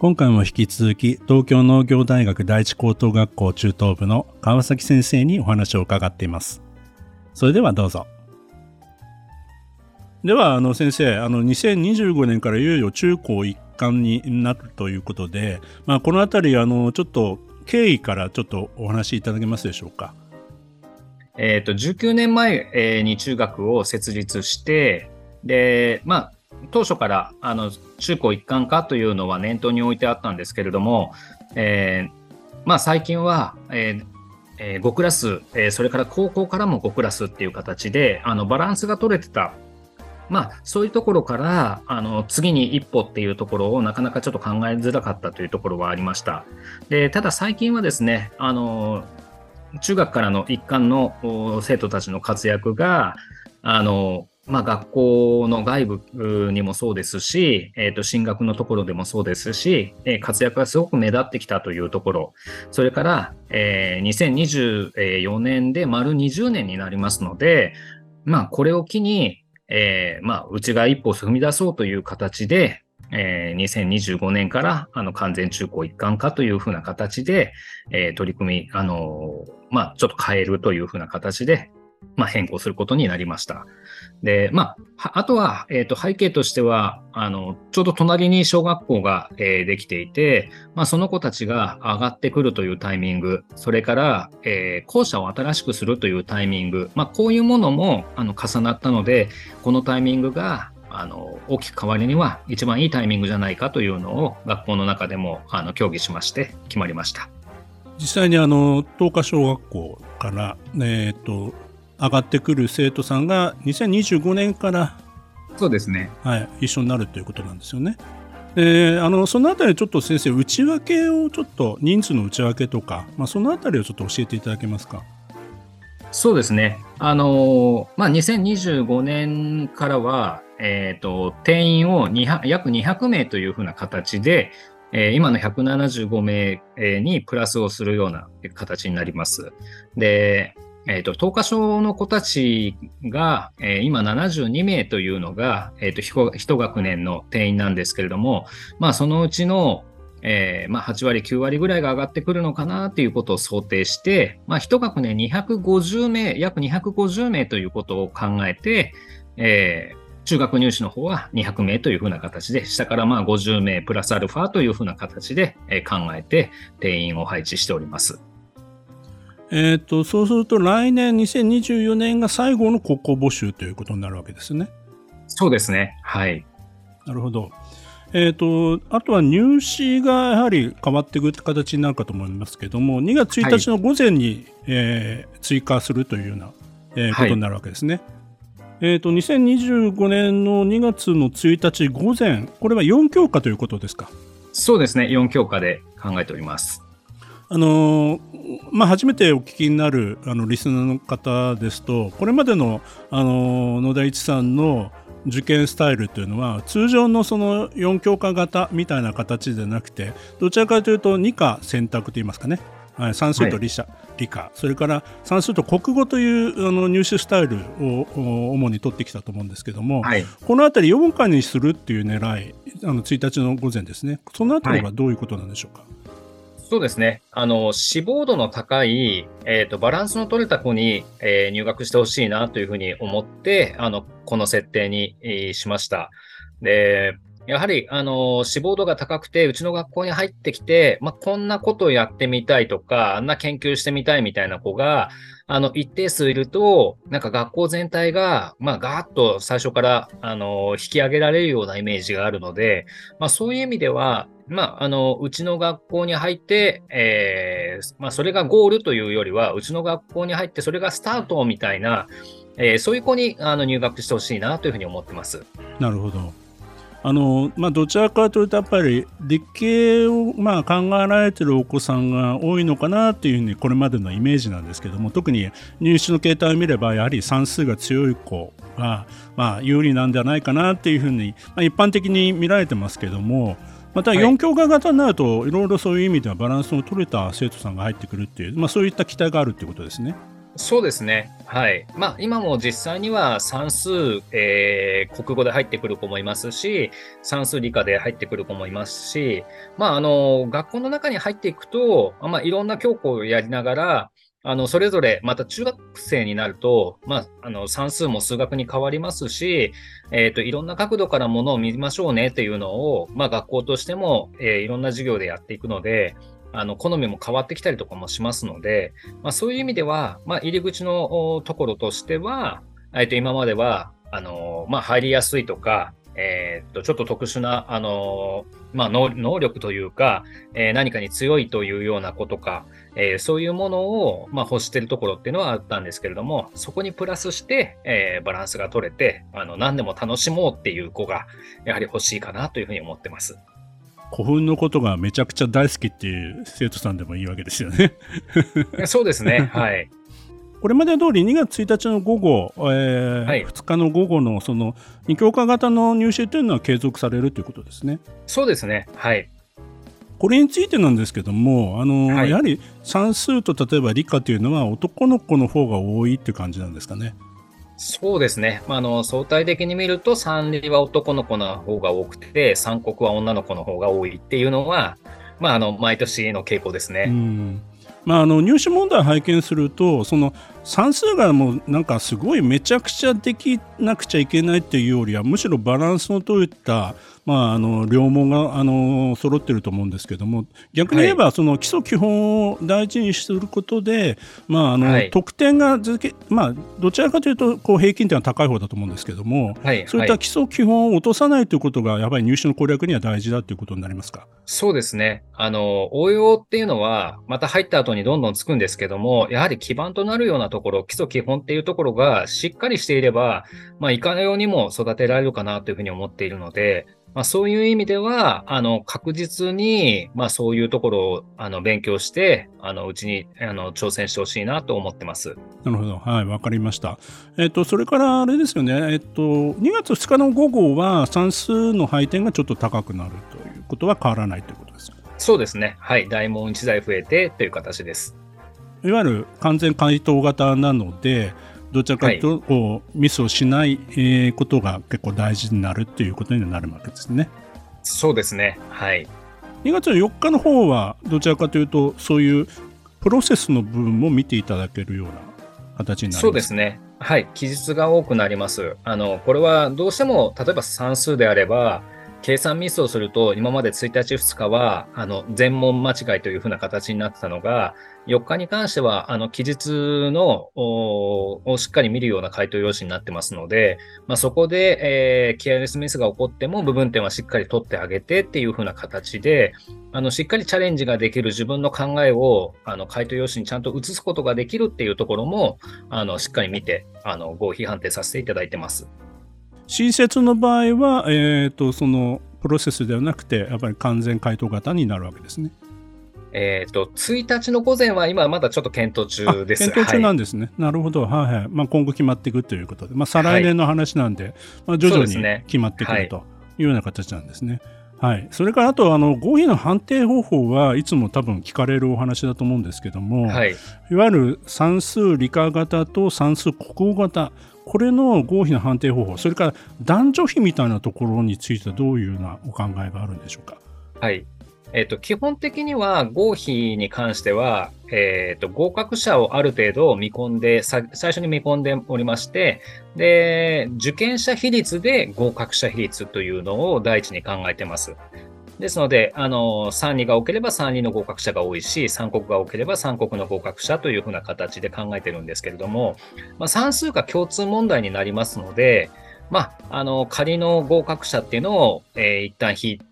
今回も引き続き東京農業大学第一高等学校中等部の川崎先生にお話を伺っています。それではどうぞ。では、あの先生、あの2025年からいよいよ中高一貫になるということで、まあ、このあたり、あのちょっと経緯からちょっとお話しいただけますでしょうか？えっ、と、19年前に中学を設立して、で、まあ、当初からあの中高一貫化というのは念頭に置いてあったんですけれども、えーまあ、最近は、えーえー、5クラス、えー、それから高校からも5クラスっていう形であのバランスが取れてた、まあ、そういうところからあの次に一歩っていうところをなかなかちょっと考えづらかったというところはありました。でただ最近はですねあの中学からの一貫の生徒たちの活躍があのまあ、学校の外部にもそうですし、えー、と進学のところでもそうですし、え、活躍がすごく目立ってきたというところ、それから、えー、2024年で丸20年になりますので、まあ、これを機に、えー、まあ、うちが一歩踏み出そうという形で、えー、2025年からあの完全中高一貫化というふうな形で、えー、取り組み、あのー、まあ、ちょっと変えるというふうな形で、まあ、変更することになりました。で、まあ、あとは、えっ、ー、と、背景としては、あの、ちょうど隣に小学校が、えー、できていて、まあ、その子たちが上がってくるというタイミング、それから、えー、校舎を新しくするというタイミング、まあ、こういうものも、あの、重なったので、このタイミングが、あの、大きく変わるには一番いいタイミングじゃないかというのを、学校の中でも、あの、協議しまして、決まりました。実際にあの、東華小学校から、えっ、と、上がってくる生徒さんが2025年からそうですね、はい、一緒になるということなんですよね。であのそのあたりちょっと先生内訳をちょっと人数の内訳とか、まあ、そのあたりをちょっと教えていただけますか？そうですね。あのまあ、2025年からは、えっ、ー、と、定員を約200名というふうな形で、えー、今の175名にプラスをするような形になります。で、えっ、ー、と、東華小の子たちが、えー、今72名というのが、えっ、ー、と、一学年の定員なんですけれども、まあ、そのうちの、えー、まあ、8割、9割ぐらいが上がってくるのかなということを想定して、まあ、一学年250名、約250名ということを考えて、えー、中学入試の方は200名というふうな形で、下からまあ50名プラスアルファというふうな形で考えて定員を配置しております。えーと、そうすると来年2024年が最後の国交募集ということになるわけですね。そうですね。はい。なるほど。えーと、あとは入試がやはり変わっていく形になるかと思いますけども、2月1日の午前に、はい、えー、追加するというような、えー、ことになるわけですね。はいえーと、2025年の2月の1日午前、これは4教科ということですか？そうですね、4教科で考えております。あのまあ、初めてお聞きになるあのリスナーの方ですとこれまでのあの野田一さんの受験スタイルというのは通常のその4教科型みたいな形でなくてどちらかというと2科選択といいますかね、はい、算数と理,、はい、理科。それから算数と国語というあの入試スタイルを主に取ってきたと思うんですけども、はい、この辺り4科にするっていう狙いあの1日の午前ですね。その辺りはどういうことなんでしょうか？はいそうですね。あの、志望度の高い、えっ、ー、と、バランスの取れた子に、えー、入学してほしいなというふうに思って、あの、この設定に、えー、しました。で、やはり、あの、志望度が高くて、うちの学校に入ってきて、まあ、こんなことをやってみたいとか、あんな研究してみたいみたいな子が、あの、一定数いると、なんか学校全体が、まあ、ガーッと最初から、あの、引き上げられるようなイメージがあるので、まあ、そういう意味では、まあ、あの、うちの学校に入って、えー、まあ、それがゴールというよりは、うちの学校に入って、それがスタートみたいな、えー、そういう子にあの入学してほしいなというふうに思ってます。なるほど。あのまあ、どちらかというとやっぱり理系をまあ考えられてるお子さんが多いのかなっていうふうにこれまでのイメージなんですけども特に入試の形態を見ればやはり算数が強い子がまあ有利なんじゃないかなっていうふうに、まあ、一般的に見られてますけどもまた4教科型になると、いろいろそういう意味ではバランスの取れた生徒さんが入ってくるっていう、まあ、そういった期待があるっていうことですね。そうですね。はい。まあ、今も実際には算数、えー、国語で入ってくる子もいますし、算数理科で入ってくる子もいますし、まあ、あの、学校の中に入っていくと、まあ、いろんな教科をやりながら、あの、それぞれ、また中学生になると、まあ、あの、算数も数学に変わりますし、え、ー、と、いろんな角度からものを見ましょうねっていうのを、まあ、学校としても、えー、いろんな授業でやっていくので、あの、好みも変わってきたりとかもしますので、まあ、そういう意味では、まあ、入り口のところとしては、え、ー、と、今までは、あの、まあ、入りやすいとか、えー、っと、ちょっと特殊な、あのまあ、能力というか、えー、何かに強いというようなことか、えー、そういうものを、まあ、欲しているところっていうのはあったんですけれども、そこにプラスして、えー、バランスが取れて、あの、何でも楽しもうっていう子が、やはり欲しいかなというふうに思ってます。古墳のことがめちゃくちゃ大好きっていう生徒さんでもいいわけですよねそうですね。はい。これまで通り2月1日の午後、えーはい、2日の午後のその2教科型の入試というのは継続されるということですね。そうですね。はい。これについてなんですけども、あの、はい、やはり算数と例えば理科というのは男の子の方が多いっていう感じなんですかね。そうですね。あの、相対的に見ると、三理は男の子の方が多くて、三国は女の子の方が多いっていうのは、まあ、あの、毎年の傾向ですね。うんまあ、あの入試問題を拝見するとその算数がもうなんかすごいめちゃくちゃできなくちゃいけないっていうよりはむしろバランスの取れたまあ、あの両門があの揃ってると思うんですけども逆に言えば、その基礎基本を大事にすることで、まああの、はい、得点が続け、まあ、どちらかというとこう平均点は高い方だと思うんですけども、はい、そういった基礎基本を落とさないということがやっぱり入試の攻略には大事だということになりますか？そうですね。あの応用っていうのはまた入った後にどんどんつくんですけどもやはり基盤となるようなところ基礎基本っていうところがしっかりしていれば、まあ、いかのようにも育てられるかなというふうに思っているのでまあ、そういう意味では、あの、確実に、まあ、そういうところを、あの、勉強して、あの、うちに、あの、挑戦してほしいなと思ってます。なるほど。はい、わかりました。えっと、それからあれですよね、えっと、2月2日の午後は算数の配点がちょっと高くなるということは変わらないということですかそうですね。はい。大問1台増えてという形です。いわゆる完全回答型なので、どちらかというと、こうミスをしないことが結構大事になるということになるわけですね。そうですね。はい。2月4日の方はどちらかというとそういうプロセスの部分も見ていただけるような形になりますそうですね。はい。記述が多くなります。あの、これはどうしても、例えば算数であれば、計算ミスをすると、今まで1日、2日は、あの、全問間違いというふうな形になってたのが、4日に関しては、あの、記述の、をしっかり見るような回答用紙になってますので、まあ、そこで、えー、ケアレスミスが起こっても、部分点はしっかり取ってあげてっていうふうな形で、あの、しっかりチャレンジができる自分の考えを、あの、回答用紙にちゃんと移すことができるっていうところも、あの、しっかり見て、あの、合否判定させていただいてます。新設の場合は、えーと、そのプロセスではなくてやっぱり完全回答型になるわけですね。えっ、ー、と、1日の午前は今まだちょっと検討中です。検討中なんですね。はい、なるほど。はいはい。まあ、今後決まっていくということで、まあ、再来年の話なんで、はい、まあ、徐々に決まってくるというような形なんですね。はい、それからあとあの合否の判定方法はいつも多分聞かれるお話だと思うんですけども、はい、いわゆる算数理科型と算数国語型これの合否の判定方法、それから男女比みたいなところについてはどういうようなお考えがあるんでしょうか？はい。えっ、ー、と、基本的には合否に関しては、えっ、ー、と、合格者をある程度見込んで、最初に見込んでおりまして、で、受験者比率で合格者比率というのを第一に考えてます。ですので、あの、3人が多ければ3人の合格者が多いし、3国が多ければ3国の合格者というふうな形で考えてるんですけれども、まあ、算数が共通問題になりますので、まあ、あの、仮の合格者っていうのを、えー、一旦引いて、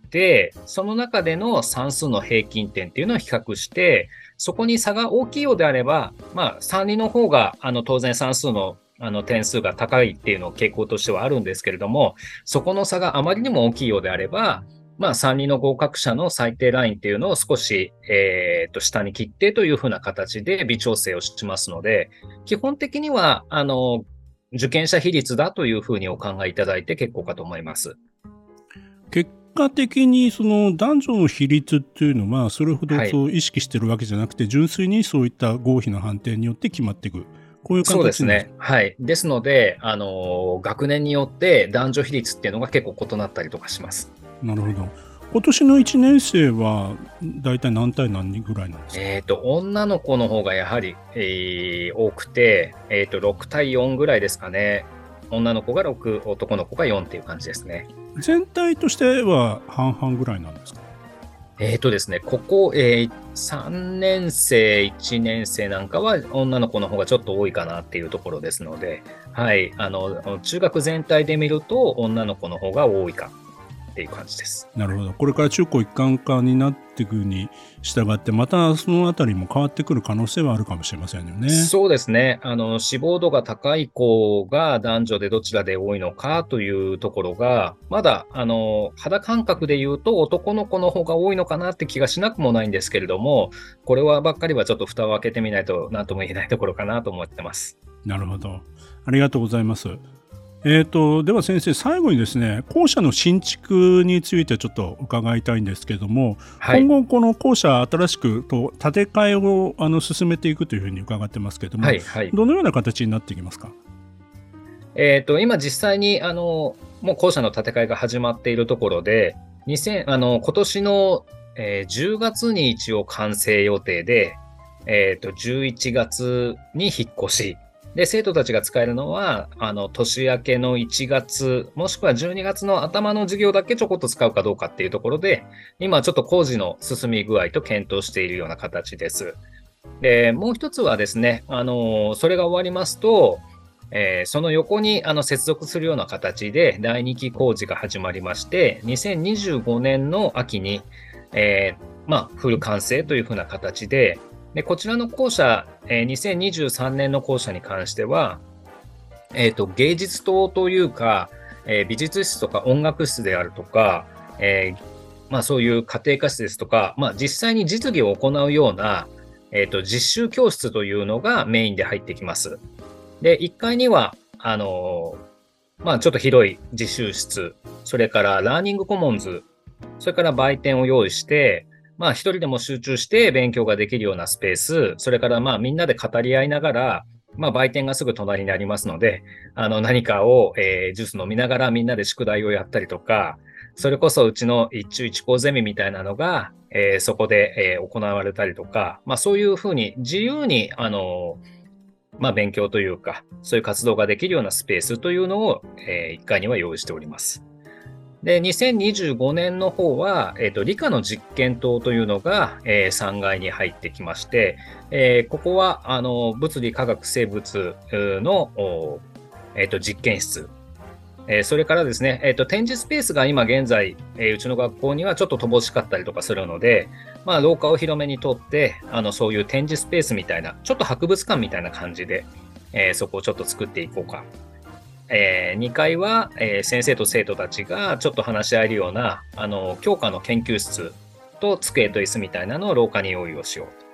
その中での算数の平均点っていうのを比較して、そこに差が大きいようであれば、まあ、3人の方が、あの、当然算数のあの点数が高いっていうの傾向としてはあるんですけれども、そこの差があまりにも大きいようであれば、まあ、3人の合格者の最低ラインっていうのを少し、えー、と下に切ってというふうな形で微調整をしますので、基本的には、あの、受験者比率だというふうにお考えいただいて結構かと思います。結果的にその男女の比率っていうのはそれほどそう意識してるわけじゃなくて、はい、純粋にそういった合否の判定によって決まっていく。こういうそうですね。はい。ですので、あの、学年によって男女比率っていうのが結構異なったりとかします。なるほど。今年の1年生は大体何対何人ぐらいなんですか？えっ、と、女の子の方がやはり、えー、多くて、えっ、ー、と、6対4ぐらいですかね。女の子が6、男の子が4っていう感じですね。全体としては半々ぐらいなんですか？えっ、ー、とですね、ここ、えー、3年生、1年生なんかは女の子の方がちょっと多いかなっていうところですので、はい、あの、中学全体で見ると女の子の方が多いかっていう感じです。なるほど。これから中高一貫化になっていくに従って、またそのあたりも変わってくる可能性はあるかもしれませんよね。そうですね。あの、死亡度が高い子が男女でどちらで多いのかというところが、まだ、あの、肌感覚で言うと男の子の方が多いのかなって気がしなくもないんですけれども、これはばっかりはちょっと蓋を開けてみないと何とも言えないところかなと思ってます。なるほど。ありがとうございます。えーと、では先生最後にですね校舎の新築についてちょっと伺いたいんですけれども、はい、今後この校舎新しくと建て替えをあの進めていくというふうに伺ってますけれども、はいはい、どのような形になっていきますか？えーと、今実際にあのもう校舎の建て替えが始まっているところで2000あの今年の、えー、10月に一応完成予定で、えーと11月に引っ越しで、生徒たちが使えるのは、あの、年明けの1月、もしくは12月の頭の授業だけちょこっと使うかどうかっていうところで、今ちょっと工事の進み具合と検討しているような形です。で、もう一つはですね、あの、それが終わりますと、えー、その横にあの接続するような形で第2期工事が始まりまして、2025年の秋に、えー、まあ、フル完成というふうな形で、でこちらの校舎、えー、2023年の校舎に関しては、えーと、芸術棟というか、えー、美術室とか音楽室であるとか、えー、まあ、そういう家庭科室ですとか、まあ、実際に実技を行うような、えーと、実習教室というのがメインで入ってきます。で、1階には、あのー、まあ、ちょっと広い実習室、それからラーニングコモンズ、それから売店を用意して、まあ一人でも集中して勉強ができるようなスペース、それからまあみんなで語り合いながら、まあ売店がすぐ隣にありますので、あの何かを、えー、ジュース飲みながらみんなで宿題をやったりとか、それこそうちの一中一高ゼミみたいなのが、えー、そこで、えー、行われたりとか、まあそういうふうに自由に、あのまあ勉強というか、そういう活動ができるようなスペースというのを、えー、1階には用意しております。で、2025年の方は、え、ー、と、理科の実験棟というのが、えー、3階に入ってきまして、えー、ここは、あの、物理科学生物の、え、ー、と、実験室。えー、それからですね、えっ、と、展示スペースが今現在、え、うちの学校にはちょっと乏しかったりとかするので、まあ、廊下を広めにとって、あの、そういう展示スペースみたいな、ちょっと博物館みたいな感じで、え、そこをちょっと作っていこうかえー、2階は、えー、先生と生徒たちがちょっと話し合えるようなあの教科の研究室と机と椅子みたいなのを廊下に用意をしようと。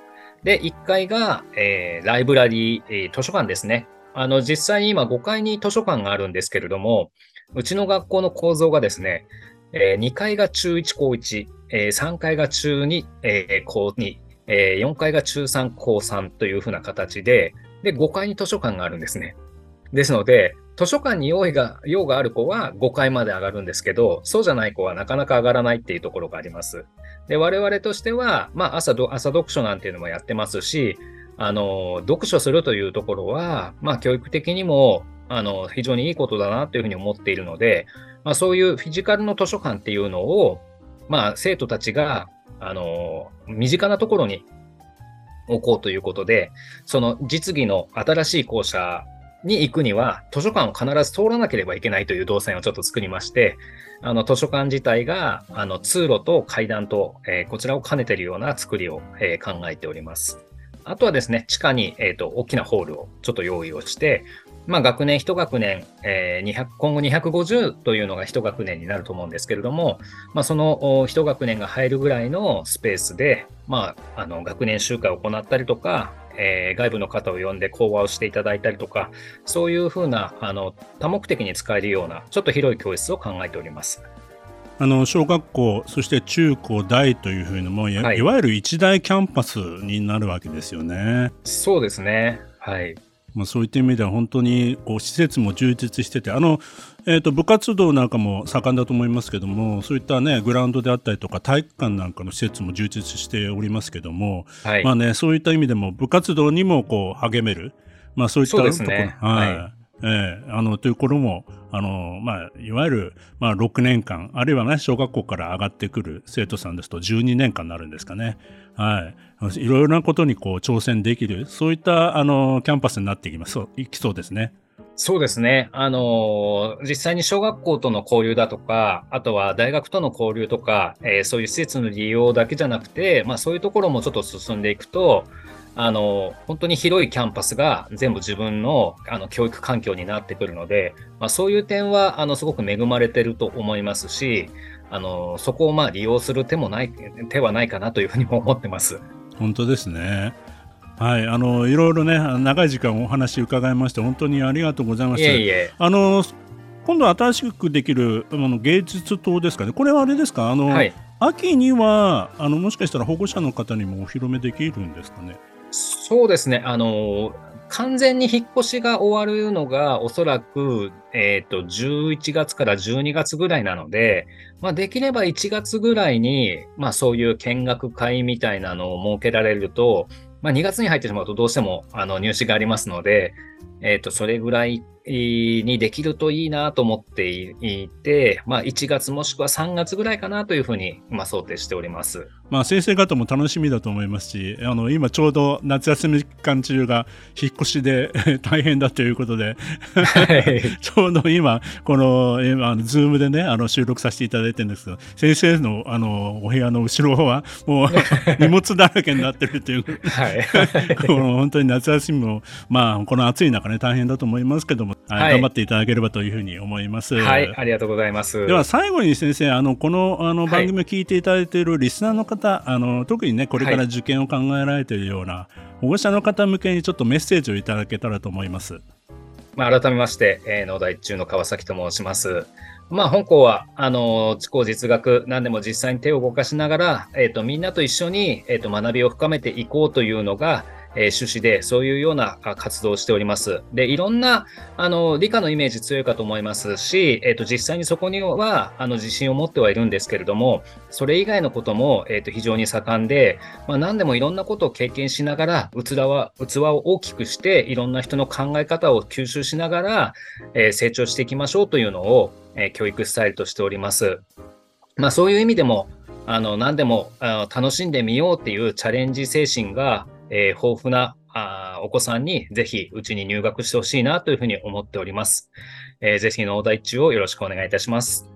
で、1階が、えー、ライブラリー、えー、図書館ですね。あの、実際に今5階に図書館があるんですけれども、うちの学校の構造がですね、えー、2階が中1高1、えー、3階が中2、えー、高2、えー、4階が中3高3というふうな形で、で、5階に図書館があるんですね。ですので、図書館に用意が、用がある子は5階まで上がるんですけど、そうじゃない子はなかなか上がらないっていうところがあります。で、我々としては、まあ朝朝読書なんていうのもやってますし、あの、読書するというところは、まあ教育的にも、あの、非常にいいことだなというふうに思っているので、まあそういうフィジカルの図書館っていうのを、まあ生徒たちが、あの、身近なところに置こうということで、その実技の新しい校舎に行くには、図書館を必ず通らなければいけないという動線をちょっと作りまして、あの、図書館自体が、あの、通路と階段と、えー、こちらを兼ねているような作りを、えー、考えております。あとはですね、地下に、え、ー、と、大きなホールをちょっと用意をして、まあ、学年1学年、えー、200今後250というのが1学年になると思うんですけれども、まあ、その1学年が入るぐらいのスペースで、まあ、あの学年集会を行ったりとか、えー、外部の方を呼んで講話をしていただいたりとか、そういうふうなあの多目的に使えるような、ちょっと広い教室を考えております。あの小学校、そして中高大というふうにも、はい、いわゆる一大キャンパスになるわけですよね。そうですね。はい。まあ、そういった意味では本当にこう施設も充実しててあの、えー、と部活動なんかも盛んだと思いますけどもそういった、ね、グラウンドであったりとか体育館なんかの施設も充実しておりますけども、はい、まあね、そういった意味でも部活動にもこう励める、まあ、そういったところ、ね、はい、はいえー、あのという頃もあの、まあ、いわゆる、まあ、6年間あるいは、ね、小学校から上がってくる生徒さんですと12年間になるんですかね、はい、いろいろなことにこう挑戦できるそういったあのキャンパスになっていきますいきそうですね。そうですね。あの実際に小学校との交流だとか、あとは大学との交流とか、えー、そういう施設の利用だけじゃなくて、まあそういうところもちょっと進んでいくと、あの、本当に広いキャンパスが全部自分のあの教育環境になってくるので、まあ、そういう点はあのすごく恵まれてると思いますし、あのそこをまあ利用する手もない手はないかなというふうにも思ってます。本当ですね。はい、あのいろいろね長い時間お話伺いまして本当にありがとうございました。いえいえあの今度新しくできるあの芸術棟ですかね。これはあれですか？あの、はい、秋にはあのもしかしたら保護者の方にもお披露目できるんですかね？そうですね。あの、完全に引っ越しが終わるのがおそらく、えっ、ー、と、11月から12月ぐらいなので、まあ、できれば1月ぐらいに、まあ、そういう見学会みたいなのを設けられると、まあ、2月に入ってしまうとどうしてもあの入試がありますので、えっ、ー、と、それぐらいにできるといいなと思っていて、まあ、1月もしくは3月ぐらいかなというふうに、まあ、想定しております。まあ、先生方も楽しみだと思いますし、あの今ちょうど夏休み期間中が引っ越しで 大変だということで ちょうど今、この今、ズームでね、あの収録させていただいてるんですけど、先生のあのお部屋の後ろはもう 荷物だらけになってるという、はい、この本当に夏休みも、まあ、この暑い中ね、大変だと思いますけども、はい、頑張っていただければというふうに思います。はい、ありがとうございます。では最後に先生、あのこのあの番組を聞いていただいているリスナーの方、方あの特にねこれから受験を考えられているような、保護者の方向けにちょっとメッセージをいただけたらと思います。まあ、改めまして、えー、農大中の川崎と申します。まあ、本校は、あの、地高実学、何でも実際に手を動かしながら、えっ、ー、と、みんなと一緒に、えっ、ー、と、学びを深めていこうというのが、えー、趣旨で、そういうような活動をしております。で、いろんな、あの、理科のイメージ強いかと思いますし、えっ、ー、と、実際にそこには、あの、自信を持ってはいるんですけれども、それ以外のことも、えっ、ー、と、非常に盛んで、まあ、何でもいろんなことを経験しながら、器は、器を大きくして、いろんな人の考え方を吸収しながら、え成長していきましょうというのを、え教育スタイルとしております。まあ、そういう意味でも、あの、何でもあの楽しんでみようっていうチャレンジ精神が、えー、豊富なあお子さんにぜひうちに入学してほしいなというふうに思っております。えー、ぜひ農大中をよろしくお願いいたします。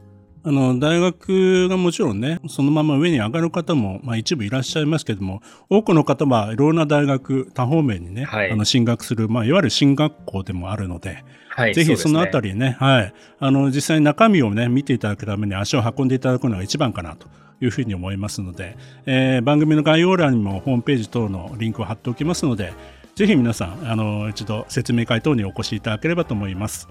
あの、大学がもちろんね、そのまま上に上がる方も、まあ一部いらっしゃいますけども、多くの方はいろんな大学、多方面にね、はい、あの進学する、まあいわゆる進学校でもあるので、はい、ぜひそのあたりね、ねはい、あの、実際に中身をね、見ていただくために足を運んでいただくのが一番かなというふうに思いますので、えー、番組の概要欄にもホームページ等のリンクを貼っておきますので、ぜひ皆さん、あの、一度説明会等にお越しいただければと思います。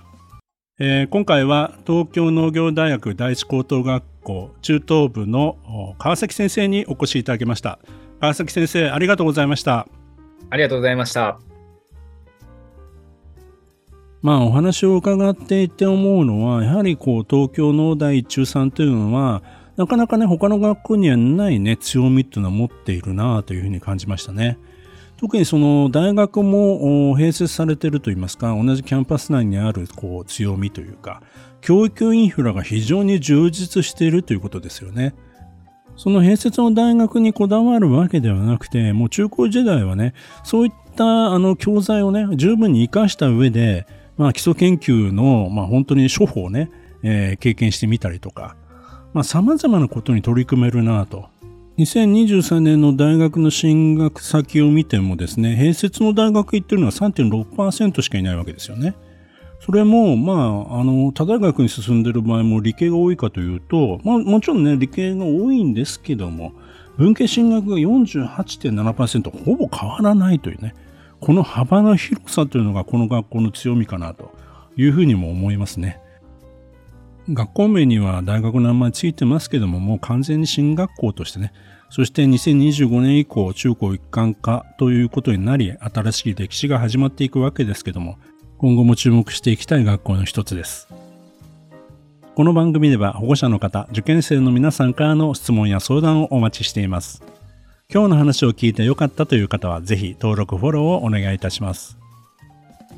えー、今回は東京農業大学第一高等学校中等部の川崎先生にお越しいただきました。川崎先生、ありがとうございました。ありがとうございました。まあお話を伺っていて思うのは、やはりこう東京農大中3というのは、なかなかね、他の学校にはないね、強みっていうのを持っているなというふうに感じましたね。特にその大学も併設されているといいますか、同じキャンパス内にあるこう強みというか、教育インフラが非常に充実しているということですよね。その併設の大学にこだわるわけではなくて、もう中高時代はね、そういったあの教材をね、十分に活かした上で、まあ基礎研究の、まあ本当に処方をね、えー、経験してみたりとか、まあ、様々なことに取り組めるなと。2023年の大学の進学先を見てもですね、併設の大学行ってるのは3.6%しかいないわけですよね。それも、まあ、あの、他大学に進んでる場合も理系が多いかというと、まあ、もちろんね、理系が多いんですけども、文系進学が48.7%ほぼ変わらないというね、この幅の広さというのがこの学校の強みかなというふうにも思いますね。学校名には大学の名前ついてますけども、もう完全に進学校としてね、そして2025年以降中高一貫化ということになり、新しい歴史が始まっていくわけですけども、今後も注目していきたい学校の一つです。この番組では保護者の方、受験生の皆さんからの質問や相談をお待ちしています。今日の話を聞いてよかったという方は、ぜひ登録、フォローをお願いいたします。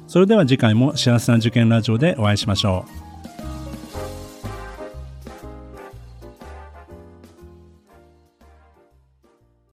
それでは次回も幸せな受験ラジオでお会いしましょう。